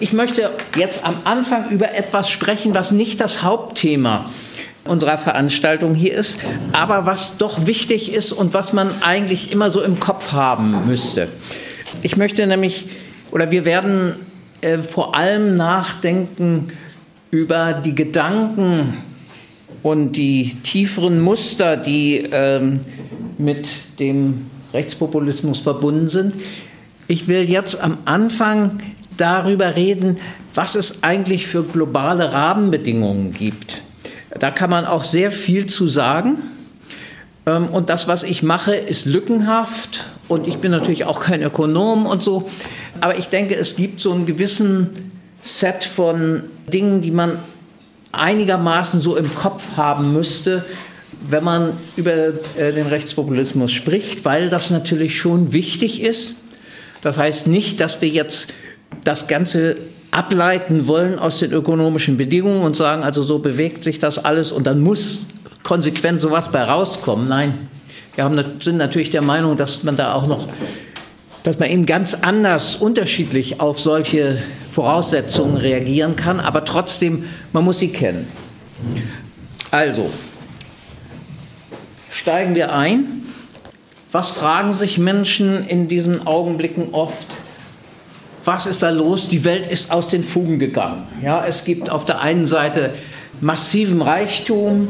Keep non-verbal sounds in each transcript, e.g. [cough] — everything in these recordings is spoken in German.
Ich möchte jetzt am Anfang über etwas sprechen, was nicht das Hauptthema unserer Veranstaltung hier ist, aber was doch wichtig ist und was man eigentlich immer so im Kopf haben müsste. Ich möchte nämlich, oder wir werden äh, vor allem nachdenken über die Gedanken und die tieferen Muster, die ähm, mit dem Rechtspopulismus verbunden sind. Ich will jetzt am Anfang darüber reden, was es eigentlich für globale Rahmenbedingungen gibt. Da kann man auch sehr viel zu sagen. Ähm, und das, was ich mache, ist lückenhaft. Und ich bin natürlich auch kein Ökonom und so. Aber ich denke, es gibt so einen gewissen Set von Dingen, die man einigermaßen so im Kopf haben müsste, wenn man über äh, den Rechtspopulismus spricht, weil das natürlich schon wichtig ist. Das heißt nicht, dass wir jetzt das Ganze ableiten wollen aus den ökonomischen Bedingungen und sagen, also so bewegt sich das alles und dann muss konsequent sowas bei rauskommen. Nein, wir haben, sind natürlich der Meinung, dass man da auch noch, dass man eben ganz anders, unterschiedlich auf solche Voraussetzungen reagieren kann, aber trotzdem, man muss sie kennen. Also, steigen wir ein. Was fragen sich Menschen in diesen Augenblicken oft? Was ist da los? Die Welt ist aus den Fugen gegangen. Ja, es gibt auf der einen Seite massiven Reichtum,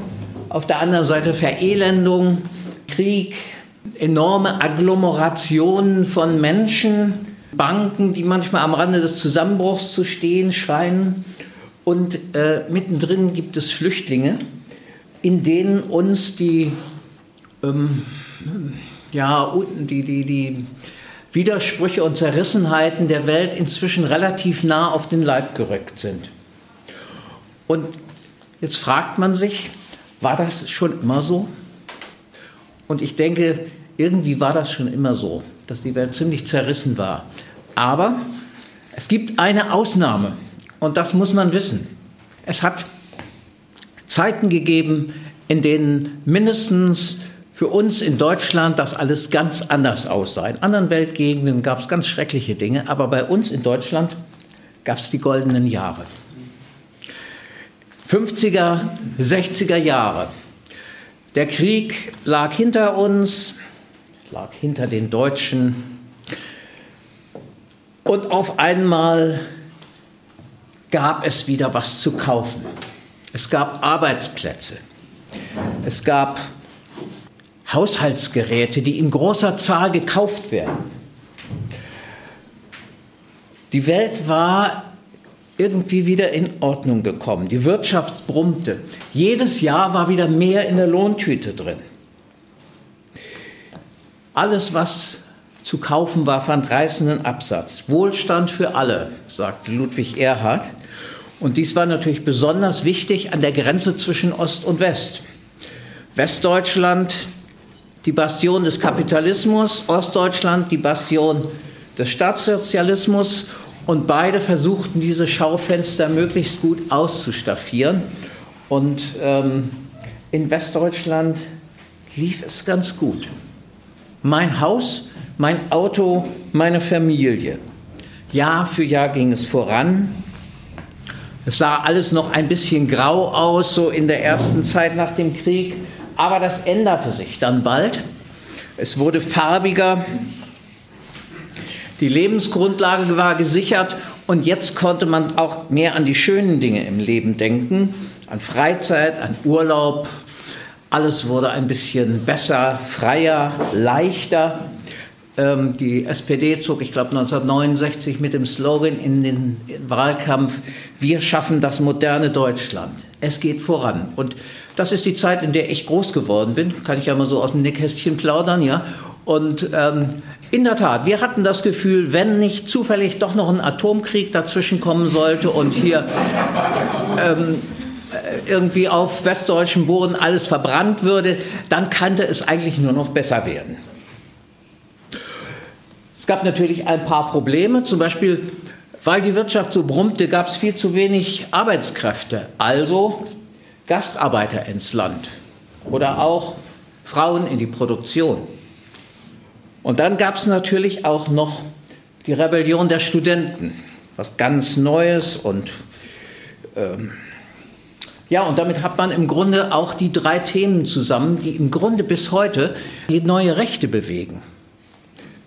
auf der anderen Seite Verelendung, Krieg, enorme Agglomerationen von Menschen, Banken, die manchmal am Rande des Zusammenbruchs zu stehen scheinen. Und äh, mittendrin gibt es Flüchtlinge, in denen uns die, ähm, ja, die, die, die Widersprüche und Zerrissenheiten der Welt inzwischen relativ nah auf den Leib gerückt sind. Und jetzt fragt man sich, war das schon immer so? Und ich denke, irgendwie war das schon immer so, dass die Welt ziemlich zerrissen war. Aber es gibt eine Ausnahme und das muss man wissen. Es hat Zeiten gegeben, in denen mindestens für uns in Deutschland das alles ganz anders aussah. In anderen Weltgegenden gab es ganz schreckliche Dinge, aber bei uns in Deutschland gab es die goldenen Jahre. 50er, 60er Jahre. Der Krieg lag hinter uns, lag hinter den Deutschen. Und auf einmal gab es wieder was zu kaufen. Es gab Arbeitsplätze. Es gab Haushaltsgeräte, die in großer Zahl gekauft werden. Die Welt war irgendwie wieder in Ordnung gekommen. Die Wirtschaft brummte. Jedes Jahr war wieder mehr in der Lohntüte drin. Alles, was zu kaufen war, fand reißenden Absatz. Wohlstand für alle, sagte Ludwig Erhard. Und dies war natürlich besonders wichtig an der Grenze zwischen Ost und West. Westdeutschland die Bastion des Kapitalismus, Ostdeutschland die Bastion des Staatssozialismus und beide versuchten diese Schaufenster möglichst gut auszustaffieren. Und ähm, in Westdeutschland lief es ganz gut. Mein Haus, mein Auto, meine Familie. Jahr für Jahr ging es voran. Es sah alles noch ein bisschen grau aus, so in der ersten Zeit nach dem Krieg. Aber das änderte sich dann bald. Es wurde farbiger, die Lebensgrundlage war gesichert und jetzt konnte man auch mehr an die schönen Dinge im Leben denken, an Freizeit, an Urlaub. Alles wurde ein bisschen besser, freier, leichter. Ähm, die SPD zog, ich glaube 1969 mit dem Slogan in den Wahlkampf, wir schaffen das moderne Deutschland. Es geht voran. Und das ist die Zeit, in der ich groß geworden bin, kann ich ja mal so aus dem Nähkästchen plaudern, ja. Und ähm, in der Tat, wir hatten das Gefühl, wenn nicht zufällig doch noch ein Atomkrieg dazwischen kommen sollte und hier ähm, äh, irgendwie auf westdeutschem Boden alles verbrannt würde, dann kannte es eigentlich nur noch besser werden. Es gab natürlich ein paar Probleme, zum Beispiel, weil die Wirtschaft so brummte, gab es viel zu wenig Arbeitskräfte. Also Gastarbeiter ins Land oder auch Frauen in die Produktion. Und dann gab es natürlich auch noch die Rebellion der Studenten. was ganz Neues und ähm, ja, und damit hat man im Grunde auch die drei Themen zusammen, die im Grunde bis heute die neue Rechte bewegen.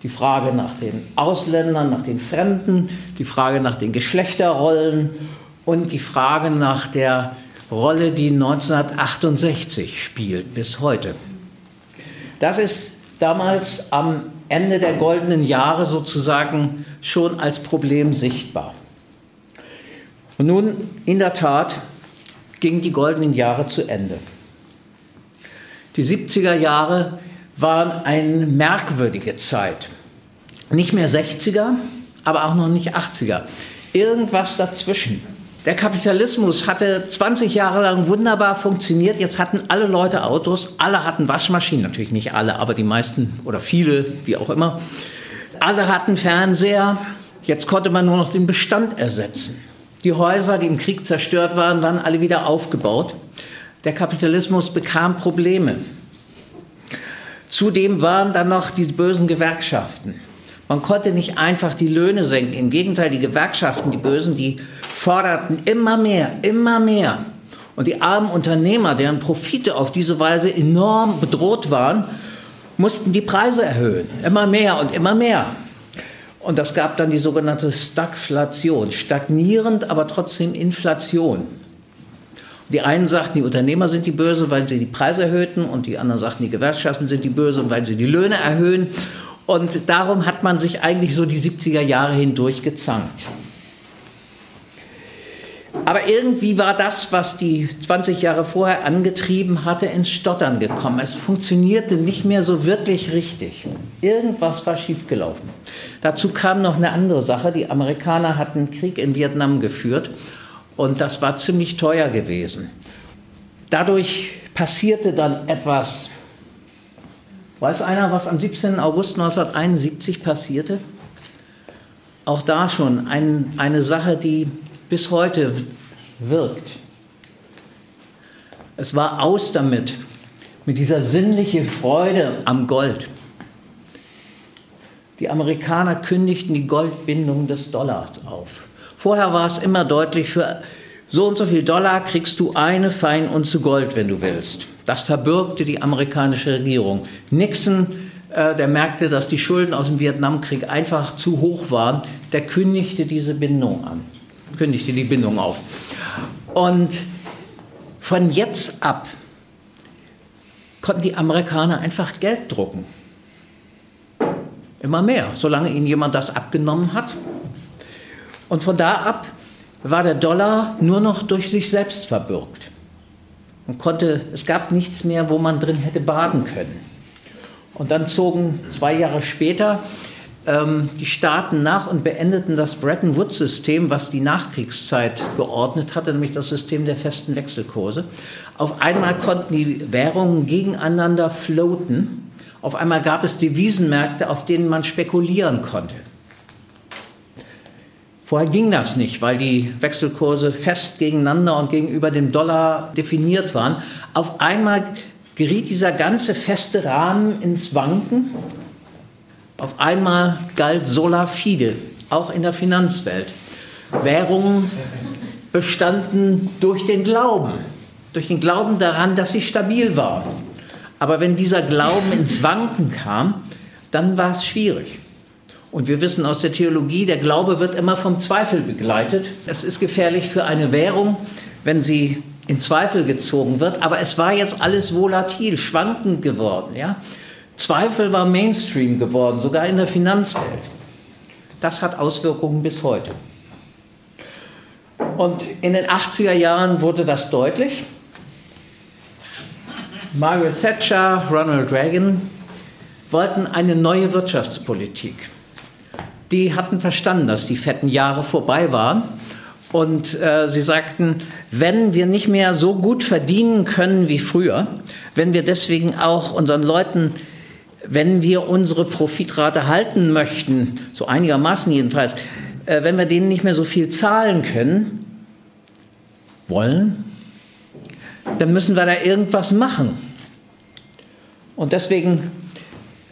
Die Frage nach den Ausländern, nach den Fremden, die Frage nach den Geschlechterrollen und die Frage nach der Rolle, die 1968 spielt bis heute. Das ist damals am Ende der goldenen Jahre sozusagen schon als Problem sichtbar. Und nun, in der Tat, gingen die goldenen Jahre zu Ende. Die 70er Jahre waren eine merkwürdige Zeit. Nicht mehr 60er, aber auch noch nicht 80er. Irgendwas dazwischen. Der Kapitalismus hatte 20 Jahre lang wunderbar funktioniert. Jetzt hatten alle Leute Autos, alle hatten Waschmaschinen, natürlich nicht alle, aber die meisten oder viele, wie auch immer. Alle hatten Fernseher. Jetzt konnte man nur noch den Bestand ersetzen. Die Häuser, die im Krieg zerstört waren, waren alle wieder aufgebaut. Der Kapitalismus bekam Probleme. Zudem waren dann noch die bösen Gewerkschaften. Man konnte nicht einfach die Löhne senken. Im Gegenteil, die Gewerkschaften, die Bösen, die forderten immer mehr, immer mehr. Und die armen Unternehmer, deren Profite auf diese Weise enorm bedroht waren, mussten die Preise erhöhen. Immer mehr und immer mehr. Und das gab dann die sogenannte Stagflation. Stagnierend, aber trotzdem Inflation. Die einen sagten, die Unternehmer sind die Böse, weil sie die Preise erhöhten, und die anderen sagten, die Gewerkschaften sind die Böse, weil sie die Löhne erhöhen. Und darum hat man sich eigentlich so die 70er Jahre hindurch gezankt. Aber irgendwie war das, was die 20 Jahre vorher angetrieben hatte, ins Stottern gekommen. Es funktionierte nicht mehr so wirklich richtig. Irgendwas war schiefgelaufen. Dazu kam noch eine andere Sache. Die Amerikaner hatten Krieg in Vietnam geführt und das war ziemlich teuer gewesen. Dadurch passierte dann etwas. Weiß einer, was am 17. August 1971 passierte? Auch da schon ein, eine Sache, die bis heute wirkt. Es war aus damit, mit dieser sinnlichen Freude am Gold. Die Amerikaner kündigten die Goldbindung des Dollars auf. Vorher war es immer deutlich, für so und so viel Dollar kriegst du eine Feinunze Gold, wenn du willst. Das verbürgte die amerikanische Regierung. Nixon, äh, der merkte, dass die Schulden aus dem Vietnamkrieg einfach zu hoch waren, der kündigte diese Bindung an kündigte die Bindung auf. Und von jetzt ab konnten die Amerikaner einfach Geld drucken. Immer mehr, solange ihnen jemand das abgenommen hat. Und von da ab war der Dollar nur noch durch sich selbst verbürgt. Man konnte, es gab nichts mehr, wo man drin hätte baden können. Und dann zogen zwei Jahre später ähm, die Staaten nach und beendeten das Bretton Woods-System, was die Nachkriegszeit geordnet hatte, nämlich das System der festen Wechselkurse. Auf einmal konnten die Währungen gegeneinander floaten. Auf einmal gab es Devisenmärkte, auf denen man spekulieren konnte. Vorher ging das nicht, weil die Wechselkurse fest gegeneinander und gegenüber dem Dollar definiert waren. Auf einmal geriet dieser ganze feste Rahmen ins Wanken auf einmal galt sola fide, auch in der Finanzwelt. Währungen bestanden durch den Glauben, durch den Glauben daran, dass sie stabil waren. Aber wenn dieser Glauben ins Wanken kam, dann war es schwierig. Und wir wissen aus der Theologie, der Glaube wird immer vom Zweifel begleitet. Es ist gefährlich für eine Währung, wenn sie in Zweifel gezogen wird. Aber es war jetzt alles volatil, schwankend geworden. Ja? Zweifel war Mainstream geworden, sogar in der Finanzwelt. Das hat Auswirkungen bis heute. Und in den 80er Jahren wurde das deutlich. Margaret Thatcher, Ronald Reagan wollten eine neue Wirtschaftspolitik. Die hatten verstanden, dass die fetten Jahre vorbei waren. Und äh, sie sagten, wenn wir nicht mehr so gut verdienen können wie früher, wenn wir deswegen auch unseren Leuten wenn wir unsere Profitrate halten möchten, so einigermaßen jedenfalls, äh, wenn wir denen nicht mehr so viel zahlen können, wollen, dann müssen wir da irgendwas machen. Und deswegen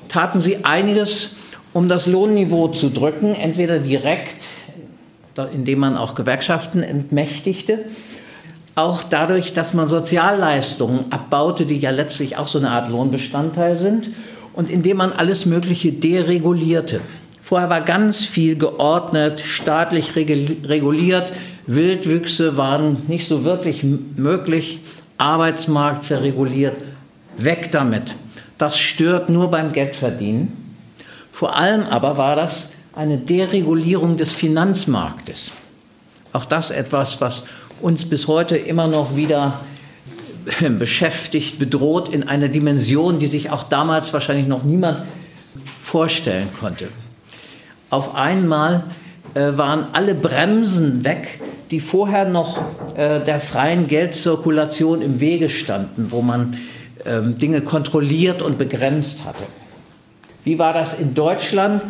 taten sie einiges, um das Lohnniveau zu drücken, entweder direkt indem man auch Gewerkschaften entmächtigte. Auch dadurch, dass man Sozialleistungen abbaute, die ja letztlich auch so eine Art Lohnbestandteil sind, und indem man alles Mögliche deregulierte. Vorher war ganz viel geordnet, staatlich reguliert, Wildwüchse waren nicht so wirklich möglich, Arbeitsmarkt verreguliert. Weg damit. Das stört nur beim Geldverdienen. Vor allem aber war das eine Deregulierung des Finanzmarktes. Auch das etwas, was uns bis heute immer noch wieder beschäftigt, bedroht in einer Dimension, die sich auch damals wahrscheinlich noch niemand vorstellen konnte. Auf einmal äh, waren alle Bremsen weg, die vorher noch äh, der freien Geldzirkulation im Wege standen, wo man äh, Dinge kontrolliert und begrenzt hatte. Wie war das in Deutschland?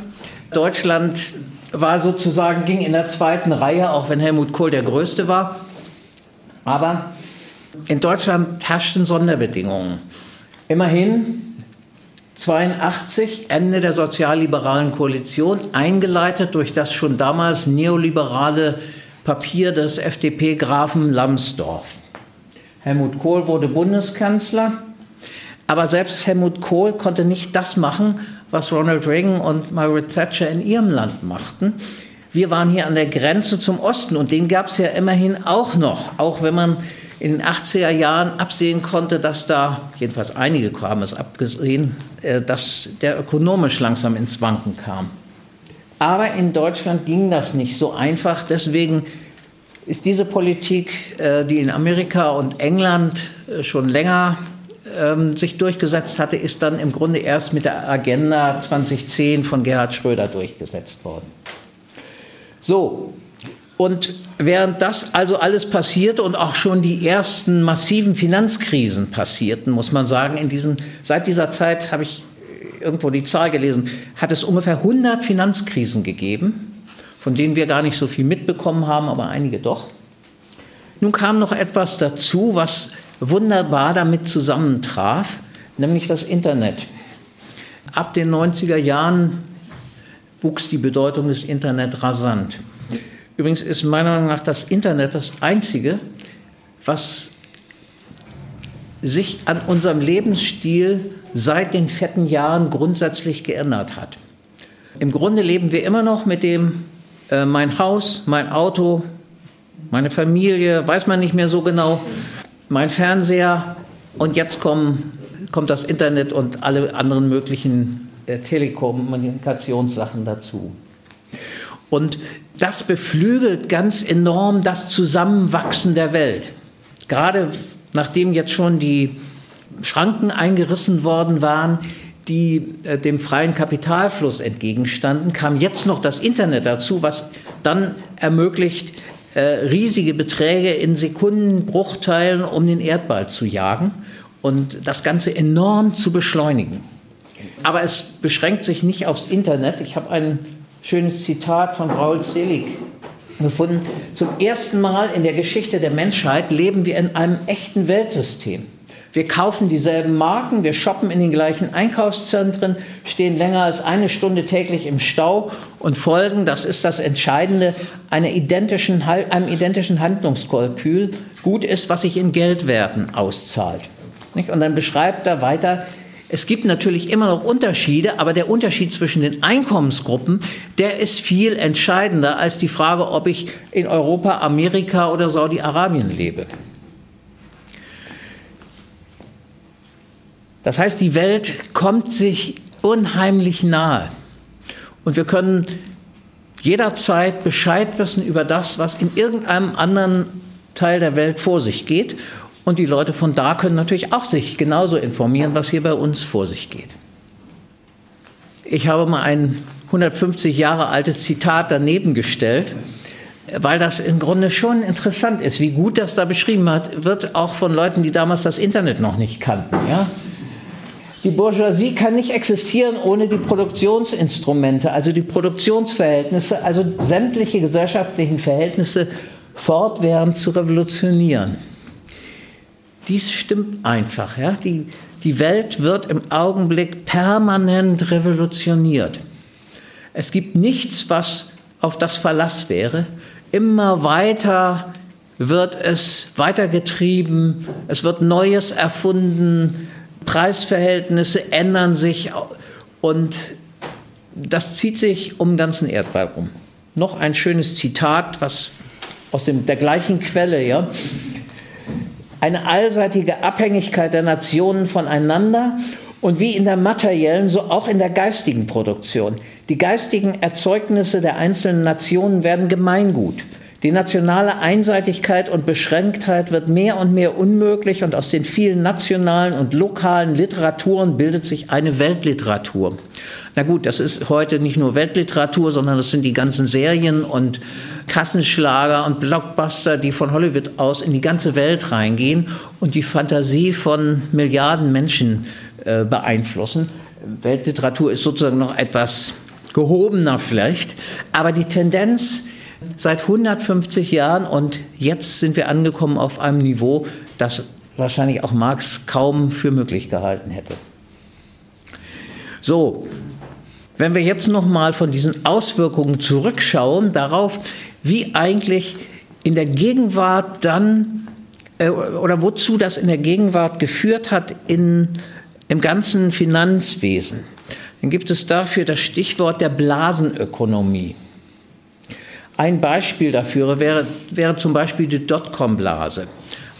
Deutschland war sozusagen, ging in der zweiten Reihe, auch wenn Helmut Kohl der Größte war. Aber in Deutschland herrschten Sonderbedingungen. Immerhin 82, Ende der sozialliberalen Koalition, eingeleitet durch das schon damals neoliberale Papier des FDP-Grafen Lambsdorff. Helmut Kohl wurde Bundeskanzler, aber selbst Helmut Kohl konnte nicht das machen, was Ronald Reagan und Margaret Thatcher in ihrem Land machten. Wir waren hier an der Grenze zum Osten und den gab es ja immerhin auch noch, auch wenn man in den 80er Jahren absehen konnte, dass da, jedenfalls einige haben es abgesehen, äh, dass der ökonomisch langsam ins Wanken kam. Aber in Deutschland ging das nicht so einfach. Deswegen ist diese Politik, äh, die in Amerika und England äh, schon länger ähm, sich durchgesetzt hatte, ist dann im Grunde erst mit der Agenda 2010 von Gerhard Schröder durchgesetzt worden. So, und während das also alles passierte und auch schon die ersten massiven Finanzkrisen passierten, muss man sagen, in diesen, seit dieser Zeit habe ich irgendwo die Zahl gelesen, hat es ungefähr 100 Finanzkrisen gegeben, von denen wir gar nicht so viel mitbekommen haben, aber einige doch. Nun kam noch etwas dazu, was wunderbar damit zusammentraf, nämlich das Internet. Ab den 90er Jahren wuchs die Bedeutung des Internet rasant. Übrigens ist meiner Meinung nach das Internet das Einzige, was sich an unserem Lebensstil seit den fetten Jahren grundsätzlich geändert hat. Im Grunde leben wir immer noch mit dem äh, mein Haus, mein Auto, meine Familie, weiß man nicht mehr so genau, mein Fernseher und jetzt kommen, kommt das Internet und alle anderen möglichen äh, Telekommunikationssachen dazu. Und das beflügelt ganz enorm das Zusammenwachsen der Welt. Gerade nachdem jetzt schon die Schranken eingerissen worden waren, die äh, dem freien Kapitalfluss entgegenstanden, kam jetzt noch das Internet dazu, was dann ermöglicht, äh, riesige Beträge in Sekundenbruchteilen um den Erdball zu jagen und das Ganze enorm zu beschleunigen. Aber es beschränkt sich nicht aufs Internet. Ich habe einen schönes Zitat von Raul Selig gefunden. Zum ersten Mal in der Geschichte der Menschheit leben wir in einem echten Weltsystem. Wir kaufen dieselben Marken, wir shoppen in den gleichen Einkaufszentren, stehen länger als eine Stunde täglich im Stau und folgen, das ist das Entscheidende, identischen, einem identischen Handlungskalkül gut ist, was sich in Geldwerten auszahlt. Und dann beschreibt er weiter, es gibt natürlich immer noch Unterschiede, aber der Unterschied zwischen den Einkommensgruppen, der ist viel entscheidender als die Frage, ob ich in Europa, Amerika oder Saudi-Arabien lebe. Das heißt, die Welt kommt sich unheimlich nahe. Und wir können jederzeit Bescheid wissen über das, was in irgendeinem anderen Teil der Welt vor sich geht. Und die Leute von da können natürlich auch sich genauso informieren, was hier bei uns vor sich geht. Ich habe mal ein 150 Jahre altes Zitat daneben gestellt, weil das im Grunde schon interessant ist, wie gut das da beschrieben wird auch von Leuten, die damals das Internet noch nicht kannten. Ja? Die Bourgeoisie kann nicht existieren ohne die Produktionsinstrumente, also die Produktionsverhältnisse, also sämtliche gesellschaftlichen Verhältnisse fortwährend zu revolutionieren dies stimmt einfach. Ja? Die, die Welt wird im Augenblick permanent revolutioniert. Es gibt nichts, was auf das Verlass wäre. immer weiter wird es weitergetrieben, es wird Neues erfunden, Preisverhältnisse ändern sich und das zieht sich um den ganzen Erdball rum. Noch ein schönes Zitat, was aus dem, der gleichen Quelle, ja. Eine allseitige Abhängigkeit der Nationen voneinander und wie in der materiellen, so auch in der geistigen Produktion. Die geistigen Erzeugnisse der einzelnen Nationen werden Gemeingut. Die nationale Einseitigkeit und Beschränktheit wird mehr und mehr unmöglich und aus den vielen nationalen und lokalen Literaturen bildet sich eine Weltliteratur. Na gut, das ist heute nicht nur Weltliteratur, sondern das sind die ganzen Serien und Kassenschlager und Blockbuster, die von Hollywood aus in die ganze Welt reingehen und die Fantasie von Milliarden Menschen äh, beeinflussen. Weltliteratur ist sozusagen noch etwas gehobener vielleicht, aber die Tendenz seit 150 Jahren und jetzt sind wir angekommen auf einem Niveau, das wahrscheinlich auch Marx kaum für möglich gehalten hätte. So, wenn wir jetzt noch mal von diesen Auswirkungen zurückschauen darauf, wie eigentlich in der Gegenwart dann äh, oder wozu das in der Gegenwart geführt hat in, im ganzen Finanzwesen, dann gibt es dafür das Stichwort der Blasenökonomie. Ein Beispiel dafür wäre, wäre zum Beispiel die Dotcom-Blase.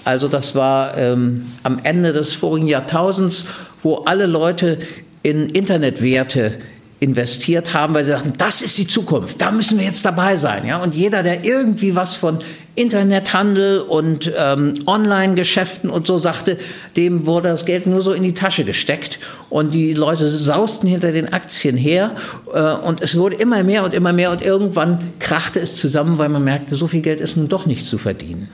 Also das war ähm, am Ende des vorigen Jahrtausends, wo alle Leute in Internetwerte investiert haben, weil sie sagten, das ist die Zukunft, da müssen wir jetzt dabei sein. Ja? Und jeder, der irgendwie was von Internethandel und ähm, Online-Geschäften und so sagte, dem wurde das Geld nur so in die Tasche gesteckt und die Leute sausten hinter den Aktien her äh, und es wurde immer mehr und immer mehr und irgendwann krachte es zusammen, weil man merkte, so viel Geld ist nun doch nicht zu verdienen.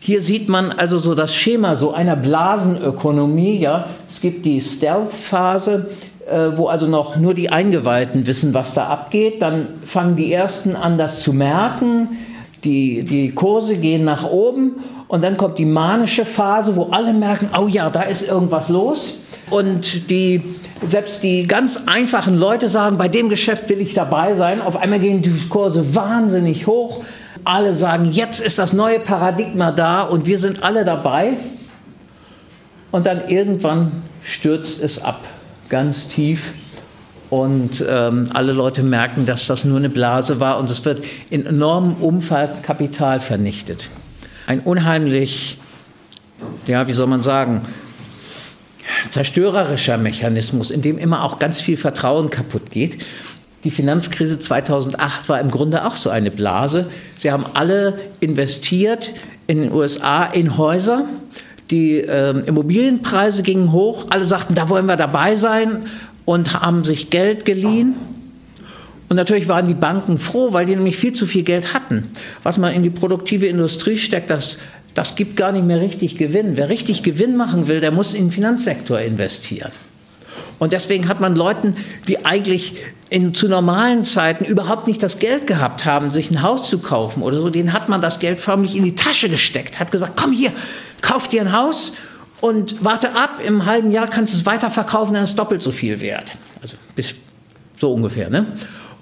Hier sieht man also so das Schema so einer Blasenökonomie. Ja, es gibt die Stealth-Phase, äh, wo also noch nur die Eingeweihten wissen, was da abgeht. Dann fangen die Ersten an, das zu merken. Die, die Kurse gehen nach oben und dann kommt die manische Phase, wo alle merken, oh ja, da ist irgendwas los. Und die, selbst die ganz einfachen Leute sagen, bei dem Geschäft will ich dabei sein. Auf einmal gehen die Kurse wahnsinnig hoch. Alle sagen, jetzt ist das neue Paradigma da und wir sind alle dabei. Und dann irgendwann stürzt es ab ganz tief. Und ähm, alle Leute merken, dass das nur eine Blase war und es wird in enormem Umfang Kapital vernichtet. Ein unheimlich, ja, wie soll man sagen, zerstörerischer Mechanismus, in dem immer auch ganz viel Vertrauen kaputt geht. Die Finanzkrise 2008 war im Grunde auch so eine Blase. Sie haben alle investiert in den USA in Häuser die äh, Immobilienpreise gingen hoch. Alle sagten, da wollen wir dabei sein und haben sich Geld geliehen. Und natürlich waren die Banken froh, weil die nämlich viel zu viel Geld hatten. Was man in die produktive Industrie steckt, das, das gibt gar nicht mehr richtig Gewinn. Wer richtig Gewinn machen will, der muss in den Finanzsektor investieren. Und deswegen hat man Leuten, die eigentlich in, zu normalen Zeiten überhaupt nicht das Geld gehabt haben, sich ein Haus zu kaufen oder so, denen hat man das Geld förmlich in die Tasche gesteckt, hat gesagt, komm hier, kauf dir ein Haus und warte ab, im halben Jahr kannst du es weiterverkaufen, dann ist es doppelt so viel wert. Also bis so ungefähr. Ne?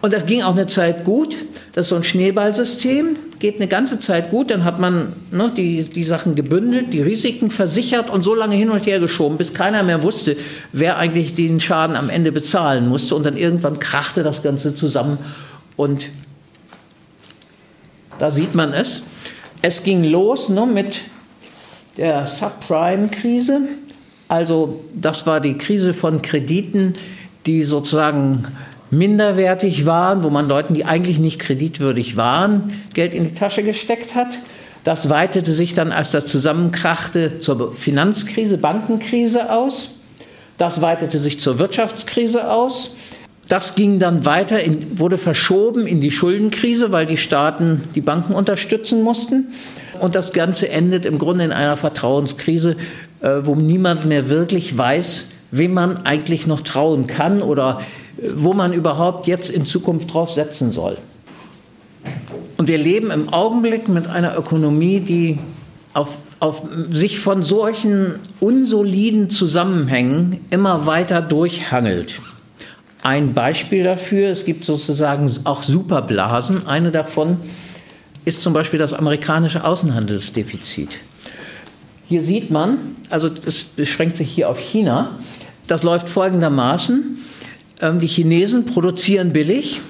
Und das ging auch eine Zeit gut. Das ist so ein Schneeballsystem, geht eine ganze Zeit gut. Dann hat man ne, die, die Sachen gebündelt, die Risiken versichert und so lange hin und her geschoben, bis keiner mehr wusste, wer eigentlich den Schaden am Ende bezahlen musste. Und dann irgendwann krachte das Ganze zusammen. Und da sieht man es. Es ging los ne, mit der Subprime-Krise. Also das war die Krise von Krediten, die sozusagen minderwertig waren, wo man Leuten, die eigentlich nicht kreditwürdig waren, Geld in die Tasche gesteckt hat. Das weitete sich dann, als das zusammenkrachte, zur Finanzkrise, Bankenkrise aus. Das weitete sich zur Wirtschaftskrise aus. Das ging dann weiter, in, wurde verschoben in die Schuldenkrise, weil die Staaten die Banken unterstützen mussten. Und das Ganze endet im Grunde in einer Vertrauenskrise, äh, wo niemand mehr wirklich weiß, wem man eigentlich noch trauen kann oder äh, wo man überhaupt jetzt in Zukunft drauf setzen soll. Und wir leben im Augenblick mit einer Ökonomie, die auf, auf sich von solchen unsoliden Zusammenhängen immer weiter durchhangelt. Ein Beispiel dafür, es gibt sozusagen auch Superblasen. Eine davon ist zum Beispiel das amerikanische Außenhandelsdefizit. Hier sieht man, also es beschränkt sich hier auf China, das läuft folgendermaßen. Ähm, die Chinesen produzieren billig,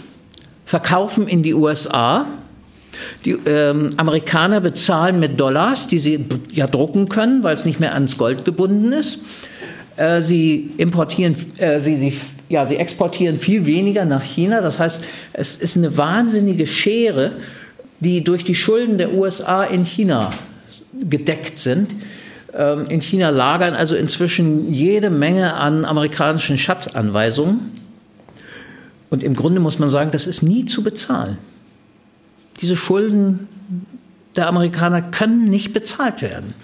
verkaufen in die USA. Die ähm, Amerikaner bezahlen mit Dollars, die sie ja drucken können, weil es nicht mehr ans Gold gebunden ist. Äh, sie importieren, äh, sie, sie, ja, sie exportieren viel weniger nach China. Das heißt, es ist eine wahnsinnige Schere, die durch die Schulden der USA in China gedeckt sind. Ähm, in China lagern also inzwischen jede Menge an amerikanischen Schatzanweisungen. Und im Grunde muss man sagen, das ist nie zu bezahlen. Diese Schulden der Amerikaner können nicht bezahlt werden.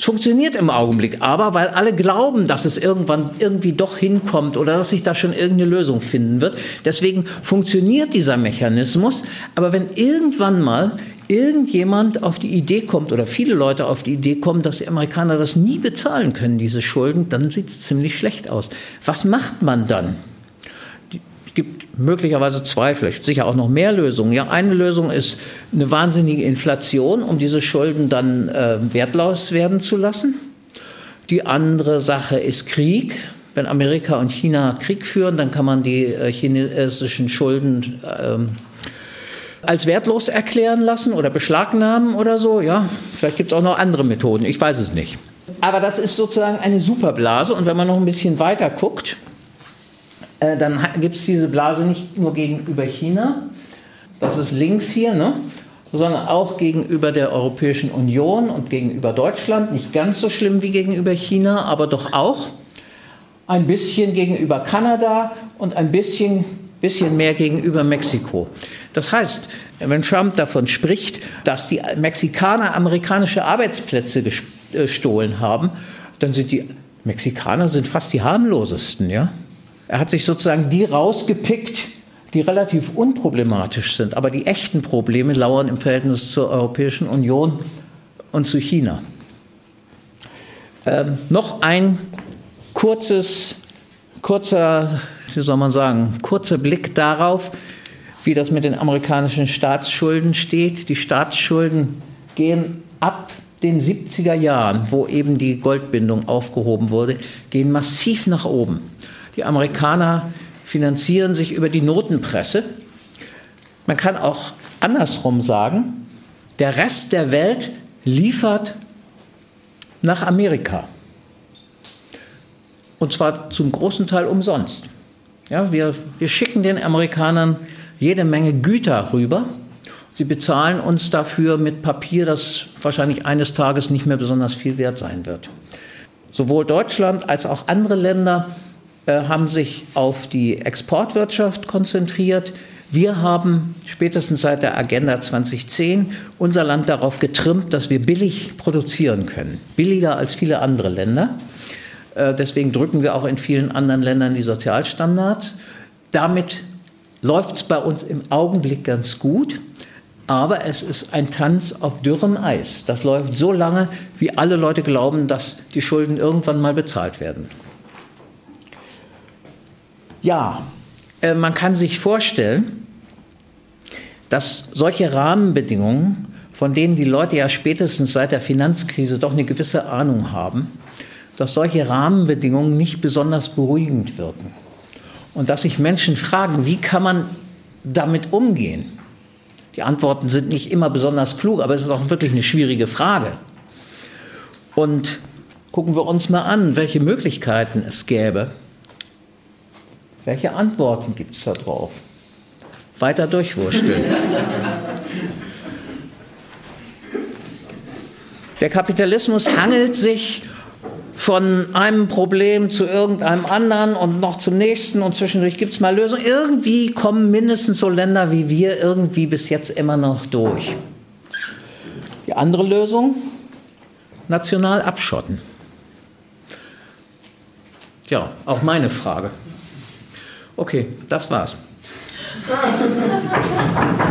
Es funktioniert im Augenblick aber, weil alle glauben, dass es irgendwann irgendwie doch hinkommt oder dass sich da schon irgendeine Lösung finden wird. Deswegen funktioniert dieser Mechanismus. Aber wenn irgendwann mal irgendjemand auf die Idee kommt oder viele Leute auf die Idee kommen, dass die Amerikaner das nie bezahlen können, diese Schulden, dann sieht es ziemlich schlecht aus. Was macht man dann? Möglicherweise zwei, vielleicht sicher auch noch mehr Lösungen. Ja, eine Lösung ist eine wahnsinnige Inflation, um diese Schulden dann äh, wertlos werden zu lassen. Die andere Sache ist Krieg. Wenn Amerika und China Krieg führen, dann kann man die äh, chinesischen Schulden äh, als wertlos erklären lassen oder beschlagnahmen oder so. Ja, vielleicht gibt es auch noch andere Methoden. Ich weiß es nicht. Aber das ist sozusagen eine Superblase. Und wenn man noch ein bisschen weiter guckt, äh, dann gibt es diese Blase nicht nur gegenüber China, das ist links hier, ne? sondern auch gegenüber der Europäischen Union und gegenüber Deutschland. Nicht ganz so schlimm wie gegenüber China, aber doch auch. Ein bisschen gegenüber Kanada und ein bisschen, bisschen mehr gegenüber Mexiko. Das heißt, wenn Trump davon spricht, dass die Mexikaner amerikanische Arbeitsplätze gestohlen haben, dann sind die Mexikaner sind fast die harmlosesten, ja? Er hat sich sozusagen die rausgepickt, die relativ unproblematisch sind. Aber die echten Probleme lauern im Verhältnis zur Europäischen Union und zu China. Ähm, noch ein kurzes, kurzer, wie soll man sagen, kurzer Blick darauf, wie das mit den amerikanischen Staatsschulden steht. Die Staatsschulden gehen ab den 70er Jahren, wo eben die Goldbindung aufgehoben wurde, gehen massiv nach oben. Die Amerikaner finanzieren sich über die Notenpresse. Man kann auch andersrum sagen, der Rest der Welt liefert nach Amerika. Und zwar zum großen Teil umsonst. Ja, wir, wir schicken den Amerikanern jede Menge Güter rüber. Sie bezahlen uns dafür mit Papier, das wahrscheinlich eines Tages nicht mehr besonders viel wert sein wird. Sowohl Deutschland als auch andere Länder haben sich auf die Exportwirtschaft konzentriert. Wir haben spätestens seit der Agenda 2010 unser Land darauf getrimmt, dass wir billig produzieren können, billiger als viele andere Länder. Äh, deswegen drücken wir auch in vielen anderen Ländern die Sozialstandards. Damit läuft es bei uns im Augenblick ganz gut, aber es ist ein Tanz auf dürrem Eis. Das läuft so lange, wie alle Leute glauben, dass die Schulden irgendwann mal bezahlt werden. Ja, äh, man kann sich vorstellen, dass solche Rahmenbedingungen, von denen die Leute ja spätestens seit der Finanzkrise doch eine gewisse Ahnung haben, dass solche Rahmenbedingungen nicht besonders beruhigend wirken. Und dass sich Menschen fragen, wie kann man damit umgehen? Die Antworten sind nicht immer besonders klug, aber es ist auch wirklich eine schwierige Frage. Und gucken wir uns mal an, welche Möglichkeiten es gäbe, welche Antworten gibt es da drauf? Weiter durchwursteln. Der Kapitalismus hangelt sich von einem Problem zu irgendeinem anderen und noch zum nächsten und zwischendurch gibt es mal Lösungen. Irgendwie kommen mindestens so Länder wie wir irgendwie bis jetzt immer noch durch. Die andere Lösung, national abschotten. Ja, auch meine Frage. Okay, das war's. [laughs]